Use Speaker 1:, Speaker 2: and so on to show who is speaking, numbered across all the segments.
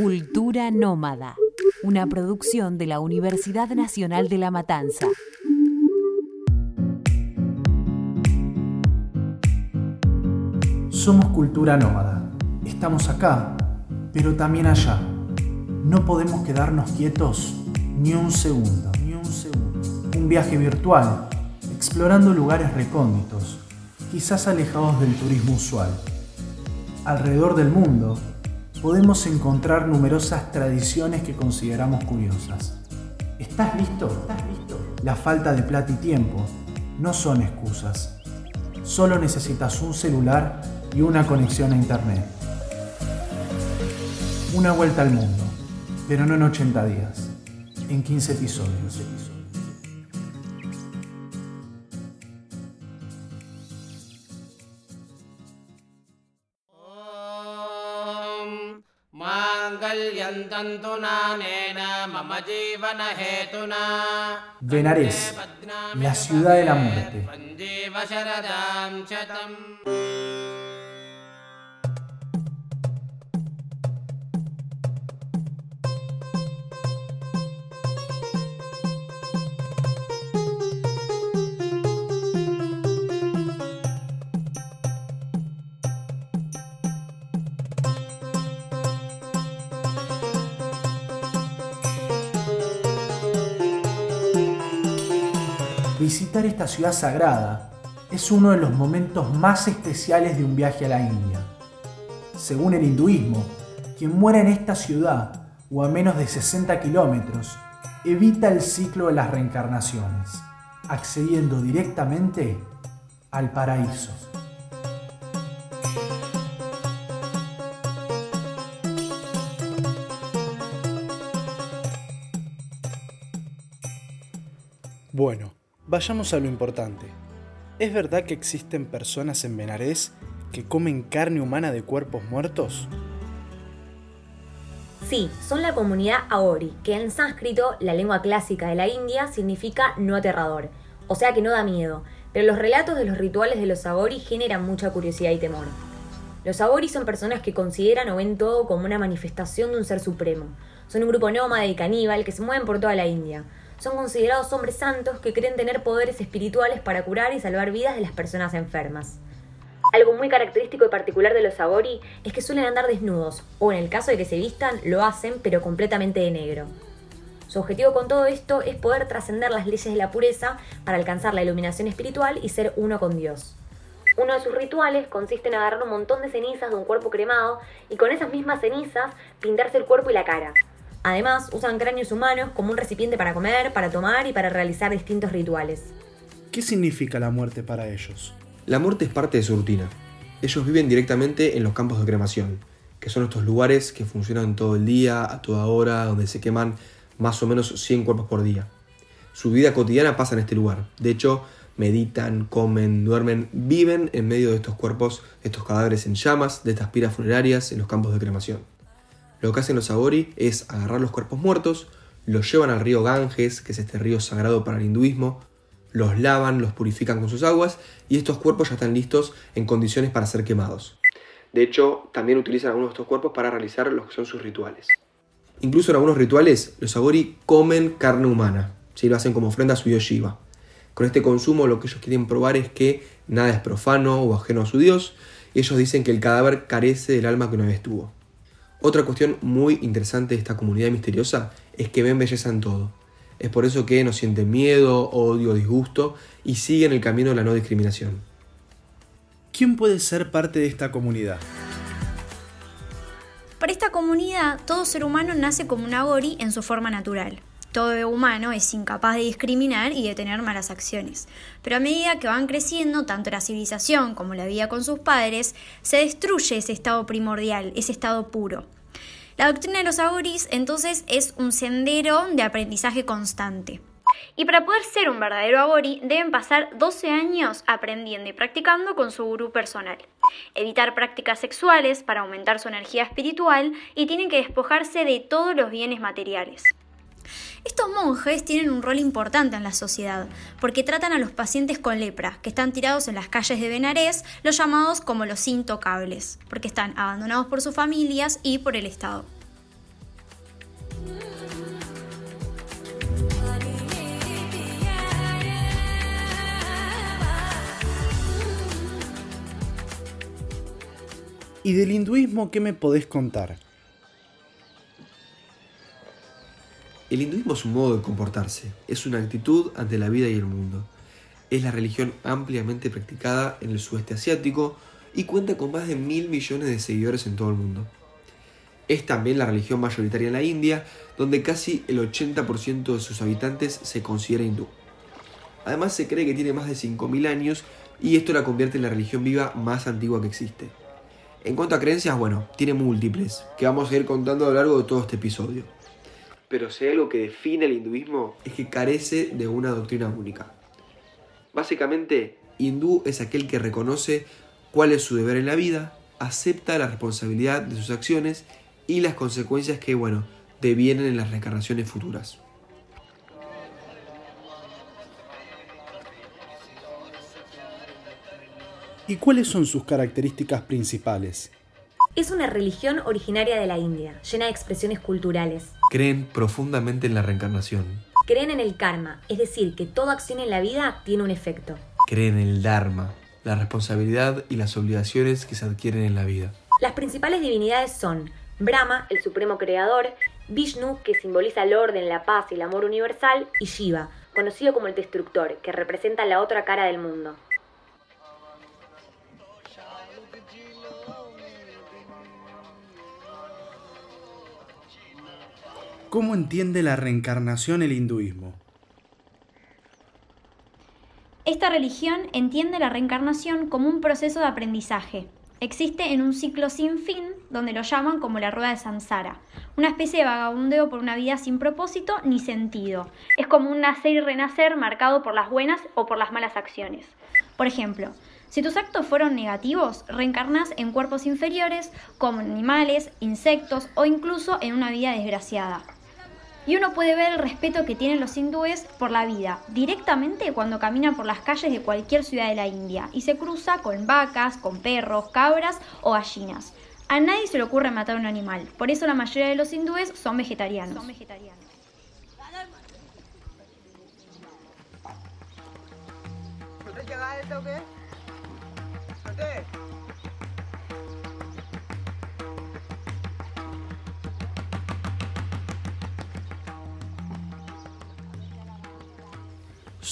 Speaker 1: Cultura Nómada, una producción de la Universidad Nacional de La Matanza.
Speaker 2: Somos cultura nómada. Estamos acá, pero también allá. No podemos quedarnos quietos ni un segundo. Ni un segundo. Un viaje virtual, explorando lugares recónditos, quizás alejados del turismo usual. Alrededor del mundo podemos encontrar numerosas tradiciones que consideramos curiosas. ¿Estás listo? ¿Estás listo? La falta de plata y tiempo no son excusas. Solo necesitas un celular y una conexión a internet. Una vuelta al mundo, pero no en 80 días, en 15 episodios. Venarés, la ciudad de la muerte. Visitar esta ciudad sagrada es uno de los momentos más especiales de un viaje a la India. Según el hinduismo, quien muere en esta ciudad o a menos de 60 kilómetros evita el ciclo de las reencarnaciones, accediendo directamente al paraíso. Bueno, Vayamos a lo importante. ¿Es verdad que existen personas en Benarés que comen carne humana de cuerpos muertos?
Speaker 3: Sí, son la comunidad Aori, que en sánscrito, la lengua clásica de la India, significa no aterrador, o sea que no da miedo, pero los relatos de los rituales de los Aori generan mucha curiosidad y temor. Los Aori son personas que consideran o ven todo como una manifestación de un ser supremo. Son un grupo nómada y caníbal que se mueven por toda la India son considerados hombres santos que creen tener poderes espirituales para curar y salvar vidas de las personas enfermas. Algo muy característico y particular de los Abori es que suelen andar desnudos, o en el caso de que se vistan, lo hacen pero completamente de negro. Su objetivo con todo esto es poder trascender las leyes de la pureza para alcanzar la iluminación espiritual y ser uno con Dios. Uno de sus rituales consiste en agarrar un montón de cenizas de un cuerpo cremado y con esas mismas cenizas pintarse el cuerpo y la cara, Además, usan cráneos humanos como un recipiente para comer, para tomar y para realizar distintos rituales.
Speaker 2: ¿Qué significa la muerte para ellos?
Speaker 4: La muerte es parte de su rutina. Ellos viven directamente en los campos de cremación, que son estos lugares que funcionan todo el día, a toda hora, donde se queman más o menos 100 cuerpos por día. Su vida cotidiana pasa en este lugar. De hecho, meditan, comen, duermen, viven en medio de estos cuerpos, estos cadáveres en llamas, de estas piras funerarias en los campos de cremación. Lo que hacen los Agori es agarrar los cuerpos muertos, los llevan al río Ganges, que es este río sagrado para el hinduismo, los lavan, los purifican con sus aguas y estos cuerpos ya están listos en condiciones para ser quemados. De hecho, también utilizan algunos de estos cuerpos para realizar lo que son sus rituales. Incluso en algunos rituales, los Agori comen carne humana, si lo hacen como ofrenda a su dios Shiva. Con este consumo lo que ellos quieren probar es que nada es profano o ajeno a su dios, y ellos dicen que el cadáver carece del alma que una vez tuvo. Otra cuestión muy interesante de esta comunidad misteriosa es que ven belleza en todo. Es por eso que no sienten miedo, odio, disgusto y siguen el camino de la no discriminación.
Speaker 2: ¿Quién puede ser parte de esta comunidad?
Speaker 5: Para esta comunidad, todo ser humano nace como un agori en su forma natural todo humano es incapaz de discriminar y de tener malas acciones. Pero a medida que van creciendo, tanto la civilización como la vida con sus padres, se destruye ese estado primordial, ese estado puro. La doctrina de los agoris entonces es un sendero de aprendizaje constante. Y para poder ser un verdadero agori deben pasar 12 años aprendiendo y practicando con su gurú personal. Evitar prácticas sexuales para aumentar su energía espiritual y tienen que despojarse de todos los bienes materiales. Estos monjes tienen un rol importante en la sociedad, porque tratan a los pacientes con lepra, que están tirados en las calles de Benarés, los llamados como los intocables, porque están abandonados por sus familias y por el Estado.
Speaker 2: ¿Y del hinduismo qué me podés contar?
Speaker 4: El hinduismo es un modo de comportarse, es una actitud ante la vida y el mundo. Es la religión ampliamente practicada en el sudeste asiático y cuenta con más de mil millones de seguidores en todo el mundo. Es también la religión mayoritaria en la India, donde casi el 80% de sus habitantes se considera hindú. Además se cree que tiene más de 5.000 años y esto la convierte en la religión viva más antigua que existe. En cuanto a creencias, bueno, tiene múltiples, que vamos a ir contando a lo largo de todo este episodio. Pero si hay algo que define el hinduismo es que carece de una doctrina única. Básicamente, hindú es aquel que reconoce cuál es su deber en la vida, acepta la responsabilidad de sus acciones y las consecuencias que, bueno, devienen en las reencarnaciones futuras.
Speaker 2: ¿Y cuáles son sus características principales?
Speaker 3: Es una religión originaria de la India, llena de expresiones culturales.
Speaker 4: Creen profundamente en la reencarnación.
Speaker 3: Creen en el karma, es decir, que toda acción en la vida tiene un efecto.
Speaker 4: Creen en el dharma, la responsabilidad y las obligaciones que se adquieren en la vida.
Speaker 3: Las principales divinidades son Brahma, el supremo creador, Vishnu, que simboliza el orden, la paz y el amor universal, y Shiva, conocido como el destructor, que representa la otra cara del mundo.
Speaker 2: ¿Cómo entiende la reencarnación el hinduismo?
Speaker 5: Esta religión entiende la reencarnación como un proceso de aprendizaje. Existe en un ciclo sin fin, donde lo llaman como la rueda de Samsara, una especie de vagabundeo por una vida sin propósito ni sentido. Es como un nacer y renacer marcado por las buenas o por las malas acciones. Por ejemplo, si tus actos fueron negativos, reencarnas en cuerpos inferiores, como animales, insectos o incluso en una vida desgraciada. Y uno puede ver el respeto que tienen los hindúes por la vida directamente cuando camina por las calles de cualquier ciudad de la India y se cruza con vacas, con perros, cabras o gallinas. A nadie se le ocurre matar a un animal, por eso la mayoría de los hindúes son vegetarianos. Son vegetarianos.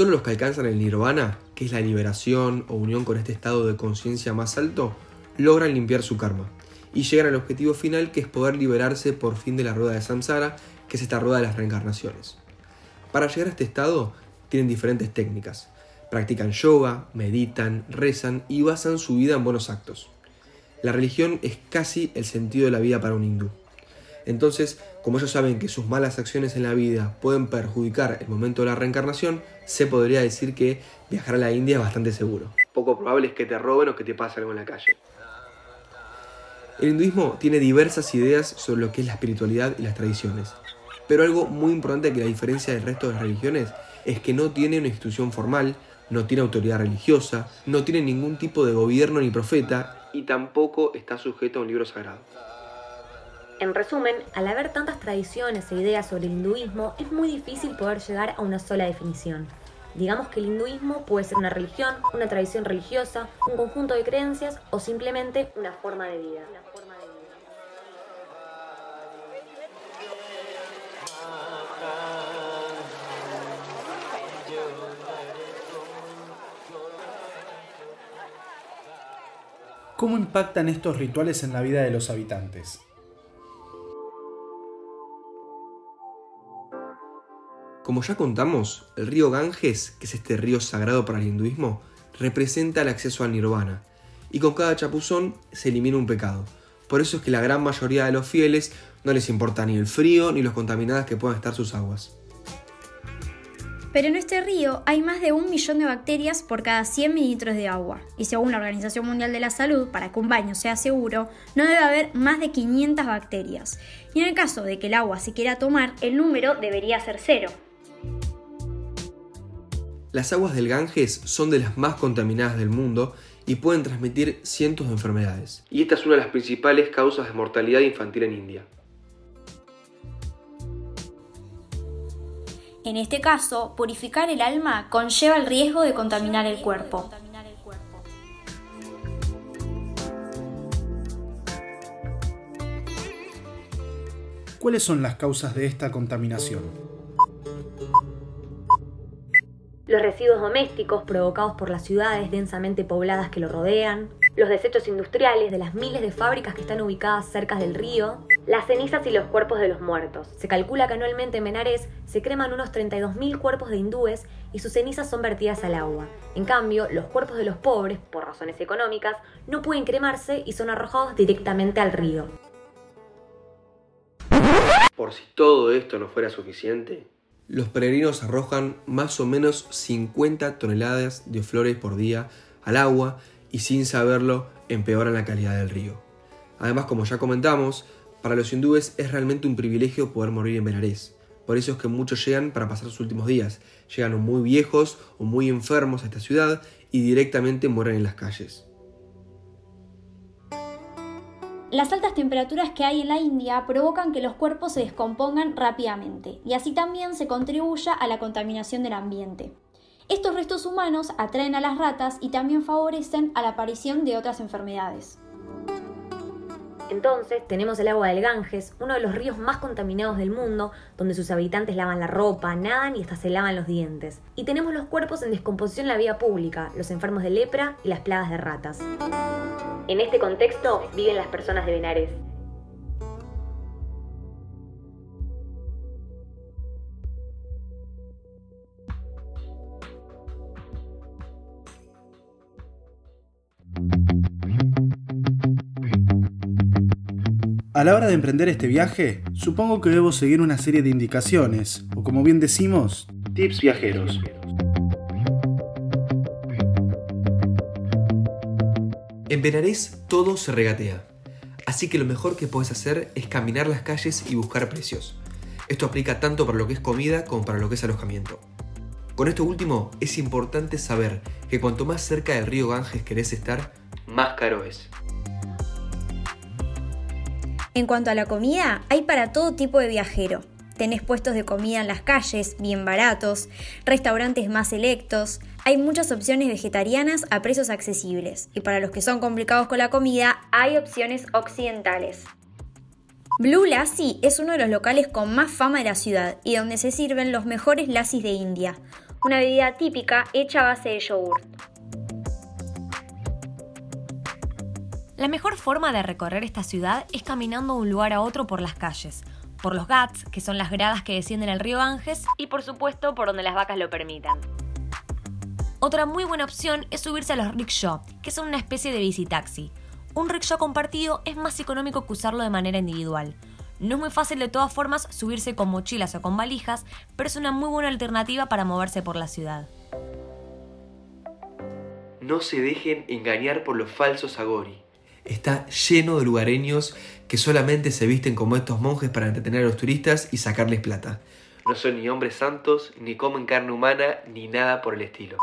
Speaker 4: Solo los que alcanzan el nirvana, que es la liberación o unión con este estado de conciencia más alto, logran limpiar su karma y llegan al objetivo final que es poder liberarse por fin de la rueda de samsara, que es esta rueda de las reencarnaciones. Para llegar a este estado tienen diferentes técnicas. Practican yoga, meditan, rezan y basan su vida en buenos actos. La religión es casi el sentido de la vida para un hindú. Entonces, como ellos saben que sus malas acciones en la vida pueden perjudicar el momento de la reencarnación, se podría decir que viajar a la India es bastante seguro. Poco probable es que te roben o que te pase algo en la calle. El hinduismo tiene diversas ideas sobre lo que es la espiritualidad y las tradiciones, pero algo muy importante que la diferencia del resto de las religiones es que no tiene una institución formal, no tiene autoridad religiosa, no tiene ningún tipo de gobierno ni profeta y tampoco está sujeto a un libro sagrado.
Speaker 3: En resumen, al haber tantas tradiciones e ideas sobre el hinduismo, es muy difícil poder llegar a una sola definición. Digamos que el hinduismo puede ser una religión, una tradición religiosa, un conjunto de creencias o simplemente una forma de vida.
Speaker 2: ¿Cómo impactan estos rituales en la vida de los habitantes?
Speaker 4: Como ya contamos, el río Ganges, que es este río sagrado para el hinduismo, representa el acceso al nirvana, y con cada chapuzón se elimina un pecado. Por eso es que la gran mayoría de los fieles no les importa ni el frío ni los contaminadas que puedan estar sus aguas.
Speaker 5: Pero en este río hay más de un millón de bacterias por cada 100 mililitros de agua. Y según la Organización Mundial de la Salud, para que un baño sea seguro, no debe haber más de 500 bacterias. Y en el caso de que el agua se quiera tomar, el número debería ser cero.
Speaker 4: Las aguas del Ganges son de las más contaminadas del mundo y pueden transmitir cientos de enfermedades. Y esta es una de las principales causas de mortalidad infantil en India.
Speaker 5: En este caso, purificar el alma conlleva el riesgo de contaminar el cuerpo.
Speaker 2: ¿Cuáles son las causas de esta contaminación?
Speaker 3: Los residuos domésticos provocados por las ciudades densamente pobladas que lo rodean, los desechos industriales de las miles de fábricas que están ubicadas cerca del río, las cenizas y los cuerpos de los muertos. Se calcula que anualmente en Menarés se creman unos 32.000 cuerpos de hindúes y sus cenizas son vertidas al agua. En cambio, los cuerpos de los pobres, por razones económicas, no pueden cremarse y son arrojados directamente al río.
Speaker 4: Por si todo esto no fuera suficiente, los peregrinos arrojan más o menos 50 toneladas de flores por día al agua y sin saberlo empeoran la calidad del río. Además, como ya comentamos, para los hindúes es realmente un privilegio poder morir en Benarés. Por eso es que muchos llegan para pasar sus últimos días. Llegan muy viejos o muy enfermos a esta ciudad y directamente mueren en las calles.
Speaker 5: Las altas temperaturas que hay en la India provocan que los cuerpos se descompongan rápidamente y así también se contribuya a la contaminación del ambiente. Estos restos humanos atraen a las ratas y también favorecen a la aparición de otras enfermedades.
Speaker 3: Entonces tenemos el agua del Ganges, uno de los ríos más contaminados del mundo, donde sus habitantes lavan la ropa, nadan y hasta se lavan los dientes. Y tenemos los cuerpos en descomposición en la vía pública, los enfermos de lepra y las plagas de ratas. En este contexto viven las personas de Benares.
Speaker 2: A la hora de emprender este viaje, supongo que debo seguir una serie de indicaciones, o como bien decimos, tips viajeros.
Speaker 4: En Benarés todo se regatea, así que lo mejor que puedes hacer es caminar las calles y buscar precios. Esto aplica tanto para lo que es comida como para lo que es alojamiento. Con esto último, es importante saber que cuanto más cerca del río Ganges querés estar, más caro es.
Speaker 5: En cuanto a la comida, hay para todo tipo de viajero. Tenés puestos de comida en las calles, bien baratos, restaurantes más selectos, hay muchas opciones vegetarianas a precios accesibles y para los que son complicados con la comida hay opciones occidentales. Blue Lassi es uno de los locales con más fama de la ciudad y donde se sirven los mejores lassis de India, una bebida típica hecha a base de yogur.
Speaker 3: La mejor forma de recorrer esta ciudad es caminando de un lugar a otro por las calles, por los Ghats, que son las gradas que descienden al río Ganges, y por supuesto por donde las vacas lo permitan. Otra muy buena opción es subirse a los rickshaw, que son una especie de bicitaxi. Un rickshaw compartido es más económico que usarlo de manera individual. No es muy fácil de todas formas subirse con mochilas o con valijas, pero es una muy buena alternativa para moverse por la ciudad.
Speaker 4: No se dejen engañar por los falsos agori está lleno de lugareños que solamente se visten como estos monjes para entretener a los turistas y sacarles plata. No son ni hombres santos, ni comen carne humana, ni nada por el estilo.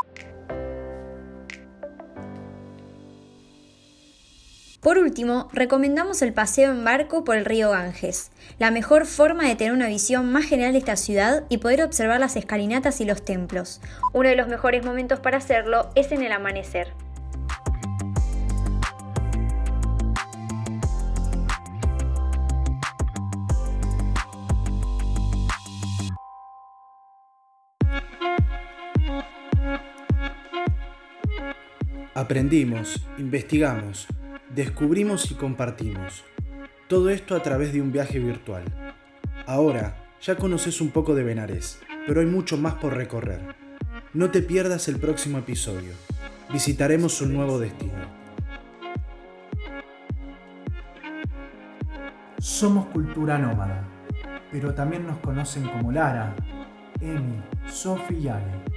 Speaker 5: Por último, recomendamos el paseo en barco por el río Ganges, la mejor forma de tener una visión más general de esta ciudad y poder observar las escalinatas y los templos. Uno de los mejores momentos para hacerlo es en el amanecer.
Speaker 2: Aprendimos, investigamos, descubrimos y compartimos. Todo esto a través de un viaje virtual. Ahora ya conoces un poco de Benares, pero hay mucho más por recorrer. No te pierdas el próximo episodio. Visitaremos un nuevo destino. Somos cultura nómada, pero también nos conocen como Lara, Emi, Sofi y Ale.